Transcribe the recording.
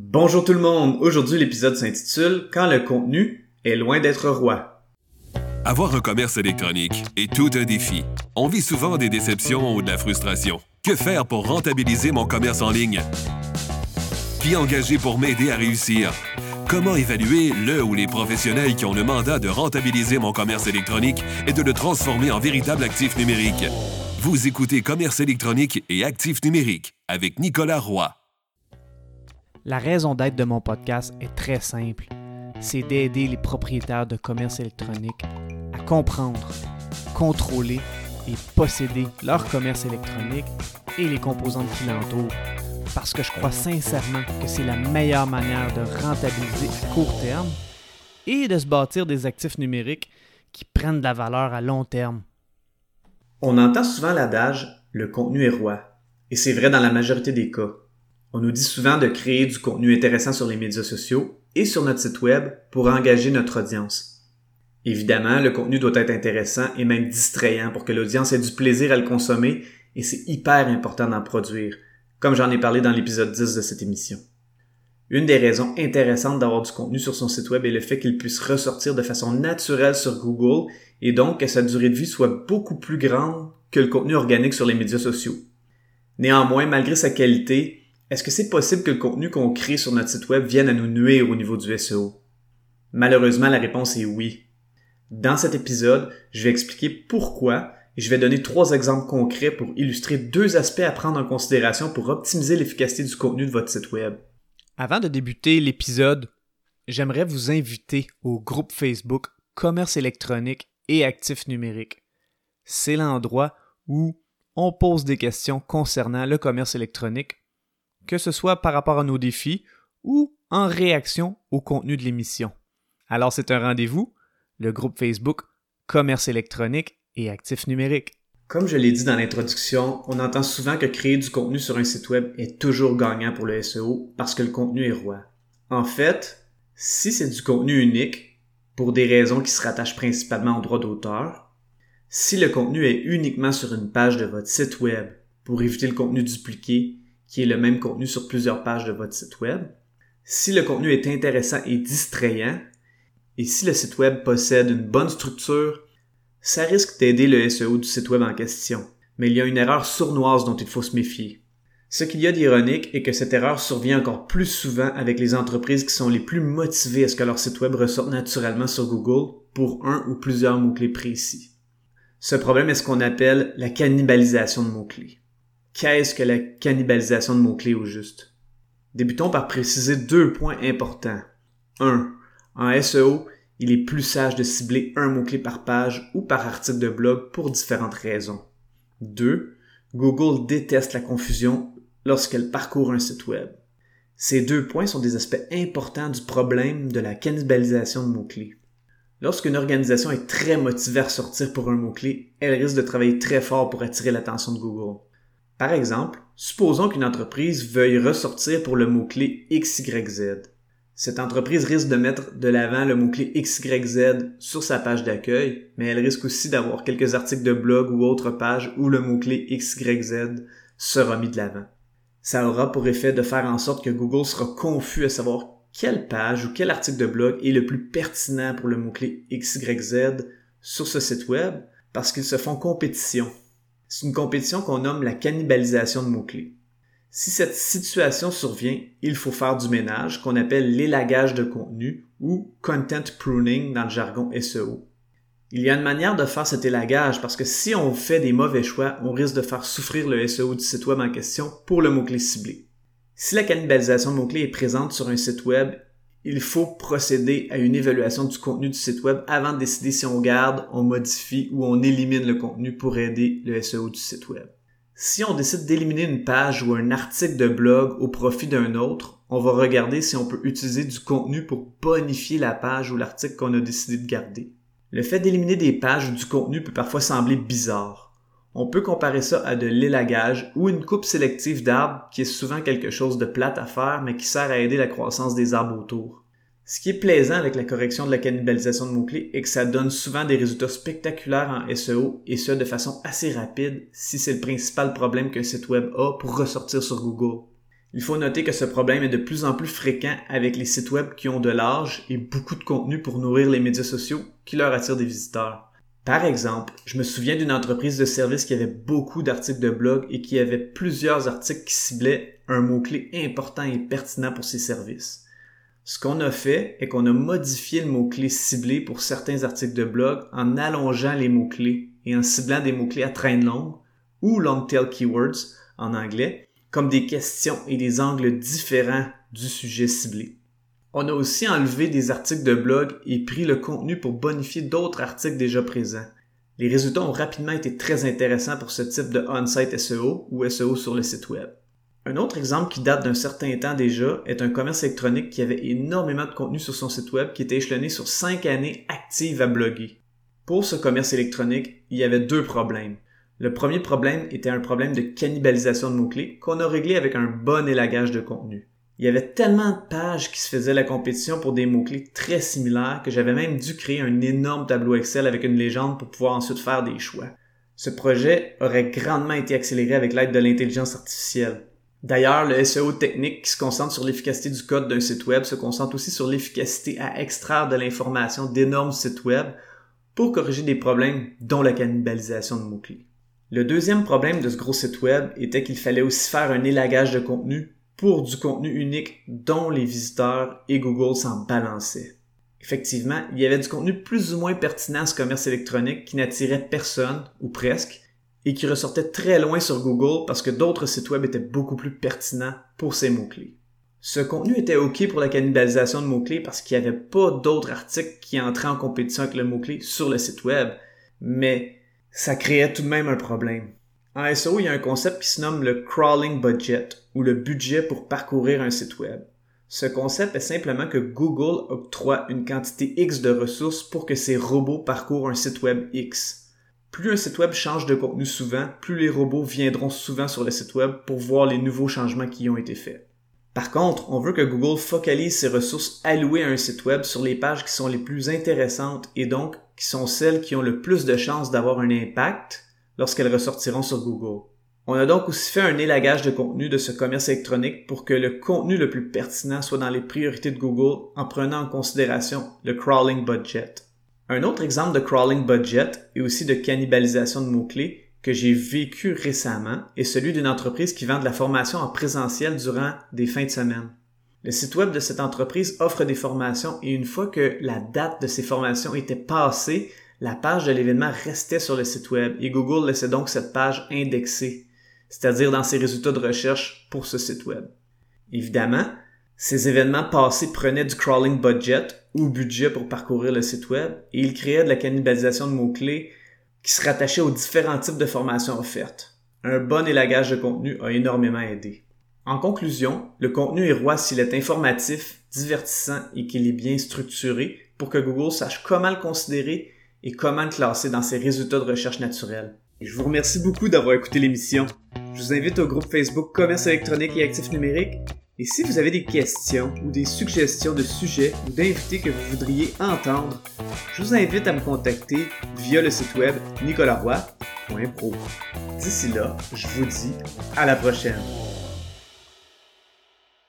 Bonjour tout le monde, aujourd'hui l'épisode s'intitule Quand le contenu est loin d'être roi. Avoir un commerce électronique est tout un défi. On vit souvent des déceptions ou de la frustration. Que faire pour rentabiliser mon commerce en ligne? Qui engager pour m'aider à réussir? Comment évaluer le ou les professionnels qui ont le mandat de rentabiliser mon commerce électronique et de le transformer en véritable actif numérique? Vous écoutez Commerce électronique et actif numérique avec Nicolas Roy. La raison d'être de mon podcast est très simple. C'est d'aider les propriétaires de commerce électronique à comprendre, contrôler et posséder leur commerce électronique et les composantes qui. Parce que je crois sincèrement que c'est la meilleure manière de rentabiliser à court terme et de se bâtir des actifs numériques qui prennent de la valeur à long terme. On entend souvent l'adage le contenu est roi. Et c'est vrai dans la majorité des cas. On nous dit souvent de créer du contenu intéressant sur les médias sociaux et sur notre site web pour engager notre audience. Évidemment, le contenu doit être intéressant et même distrayant pour que l'audience ait du plaisir à le consommer et c'est hyper important d'en produire, comme j'en ai parlé dans l'épisode 10 de cette émission. Une des raisons intéressantes d'avoir du contenu sur son site web est le fait qu'il puisse ressortir de façon naturelle sur Google et donc que sa durée de vie soit beaucoup plus grande que le contenu organique sur les médias sociaux. Néanmoins, malgré sa qualité, est-ce que c'est possible que le contenu qu'on crée sur notre site web vienne à nous nuire au niveau du SEO? Malheureusement, la réponse est oui. Dans cet épisode, je vais expliquer pourquoi et je vais donner trois exemples concrets pour illustrer deux aspects à prendre en considération pour optimiser l'efficacité du contenu de votre site web. Avant de débuter l'épisode, j'aimerais vous inviter au groupe Facebook Commerce électronique et actifs numériques. C'est l'endroit où on pose des questions concernant le commerce électronique que ce soit par rapport à nos défis ou en réaction au contenu de l'émission. Alors c'est un rendez-vous, le groupe Facebook Commerce électronique et actifs numériques. Comme je l'ai dit dans l'introduction, on entend souvent que créer du contenu sur un site web est toujours gagnant pour le SEO parce que le contenu est roi. En fait, si c'est du contenu unique, pour des raisons qui se rattachent principalement au droit d'auteur, si le contenu est uniquement sur une page de votre site web pour éviter le contenu dupliqué qui est le même contenu sur plusieurs pages de votre site web. Si le contenu est intéressant et distrayant, et si le site web possède une bonne structure, ça risque d'aider le SEO du site web en question. Mais il y a une erreur sournoise dont il faut se méfier. Ce qu'il y a d'ironique est que cette erreur survient encore plus souvent avec les entreprises qui sont les plus motivées à ce que leur site web ressorte naturellement sur Google pour un ou plusieurs mots-clés précis. Ce problème est ce qu'on appelle la cannibalisation de mots-clés. Qu'est-ce que la cannibalisation de mots-clés au juste? Débutons par préciser deux points importants. 1. En SEO, il est plus sage de cibler un mot-clé par page ou par article de blog pour différentes raisons. 2. Google déteste la confusion lorsqu'elle parcourt un site web. Ces deux points sont des aspects importants du problème de la cannibalisation de mots-clés. Lorsqu'une organisation est très motivée à ressortir pour un mot-clé, elle risque de travailler très fort pour attirer l'attention de Google. Par exemple, supposons qu'une entreprise veuille ressortir pour le mot-clé XYZ. Cette entreprise risque de mettre de l'avant le mot-clé XYZ sur sa page d'accueil, mais elle risque aussi d'avoir quelques articles de blog ou autres pages où le mot-clé XYZ sera mis de l'avant. Ça aura pour effet de faire en sorte que Google sera confus à savoir quelle page ou quel article de blog est le plus pertinent pour le mot-clé XYZ sur ce site web parce qu'ils se font compétition c'est une compétition qu'on nomme la cannibalisation de mots-clés. Si cette situation survient, il faut faire du ménage qu'on appelle l'élagage de contenu ou content pruning dans le jargon SEO. Il y a une manière de faire cet élagage parce que si on fait des mauvais choix, on risque de faire souffrir le SEO du site web en question pour le mot-clé ciblé. Si la cannibalisation de mots-clés est présente sur un site web, il faut procéder à une évaluation du contenu du site web avant de décider si on garde, on modifie ou on élimine le contenu pour aider le SEO du site web. Si on décide d'éliminer une page ou un article de blog au profit d'un autre, on va regarder si on peut utiliser du contenu pour bonifier la page ou l'article qu'on a décidé de garder. Le fait d'éliminer des pages ou du contenu peut parfois sembler bizarre. On peut comparer ça à de l'élagage ou une coupe sélective d'arbres qui est souvent quelque chose de plate à faire mais qui sert à aider la croissance des arbres autour. Ce qui est plaisant avec la correction de la cannibalisation de mots-clés est que ça donne souvent des résultats spectaculaires en SEO et ce de façon assez rapide si c'est le principal problème qu'un site web a pour ressortir sur Google. Il faut noter que ce problème est de plus en plus fréquent avec les sites web qui ont de l'âge et beaucoup de contenu pour nourrir les médias sociaux qui leur attirent des visiteurs. Par exemple, je me souviens d'une entreprise de service qui avait beaucoup d'articles de blog et qui avait plusieurs articles qui ciblaient un mot-clé important et pertinent pour ses services. Ce qu'on a fait est qu'on a modifié le mot-clé ciblé pour certains articles de blog en allongeant les mots-clés et en ciblant des mots-clés à traîne longue ou long tail keywords en anglais comme des questions et des angles différents du sujet ciblé. On a aussi enlevé des articles de blog et pris le contenu pour bonifier d'autres articles déjà présents. Les résultats ont rapidement été très intéressants pour ce type de on-site SEO ou SEO sur le site web. Un autre exemple qui date d'un certain temps déjà est un commerce électronique qui avait énormément de contenu sur son site web qui était échelonné sur 5 années actives à bloguer. Pour ce commerce électronique, il y avait deux problèmes. Le premier problème était un problème de cannibalisation de mots-clés qu'on a réglé avec un bon élagage de contenu. Il y avait tellement de pages qui se faisaient la compétition pour des mots-clés très similaires que j'avais même dû créer un énorme tableau Excel avec une légende pour pouvoir ensuite faire des choix. Ce projet aurait grandement été accéléré avec l'aide de l'intelligence artificielle. D'ailleurs, le SEO technique qui se concentre sur l'efficacité du code d'un site web se concentre aussi sur l'efficacité à extraire de l'information d'énormes sites web pour corriger des problèmes dont la cannibalisation de mots-clés. Le deuxième problème de ce gros site web était qu'il fallait aussi faire un élagage de contenu pour du contenu unique dont les visiteurs et Google s'en balançaient. Effectivement, il y avait du contenu plus ou moins pertinent à ce commerce électronique qui n'attirait personne, ou presque, et qui ressortait très loin sur Google parce que d'autres sites web étaient beaucoup plus pertinents pour ces mots-clés. Ce contenu était OK pour la cannibalisation de mots-clés parce qu'il n'y avait pas d'autres articles qui entraient en compétition avec le mot-clé sur le site web, mais ça créait tout de même un problème. En SEO, il y a un concept qui se nomme le crawling budget ou le budget pour parcourir un site web. Ce concept est simplement que Google octroie une quantité X de ressources pour que ses robots parcourent un site web X. Plus un site web change de contenu souvent, plus les robots viendront souvent sur le site web pour voir les nouveaux changements qui y ont été faits. Par contre, on veut que Google focalise ses ressources allouées à un site web sur les pages qui sont les plus intéressantes et donc qui sont celles qui ont le plus de chances d'avoir un impact lorsqu'elles ressortiront sur Google. On a donc aussi fait un élagage de contenu de ce commerce électronique pour que le contenu le plus pertinent soit dans les priorités de Google en prenant en considération le crawling budget. Un autre exemple de crawling budget et aussi de cannibalisation de mots-clés que j'ai vécu récemment est celui d'une entreprise qui vend de la formation en présentiel durant des fins de semaine. Le site web de cette entreprise offre des formations et une fois que la date de ces formations était passée, la page de l'événement restait sur le site web et Google laissait donc cette page indexée, c'est-à-dire dans ses résultats de recherche pour ce site web. Évidemment, ces événements passés prenaient du crawling budget ou budget pour parcourir le site web et ils créaient de la cannibalisation de mots-clés qui se rattachaient aux différents types de formations offertes. Un bon élagage de contenu a énormément aidé. En conclusion, le contenu est roi s'il est informatif, divertissant et qu'il est bien structuré pour que Google sache comment le considérer et comment le classer dans ses résultats de recherche naturelle. je vous remercie beaucoup d'avoir écouté l'émission. Je vous invite au groupe Facebook Commerce électronique et actifs numériques. Et si vous avez des questions ou des suggestions de sujets ou d'invités que vous voudriez entendre, je vous invite à me contacter via le site web nicolaroy.pro. D'ici là, je vous dis à la prochaine.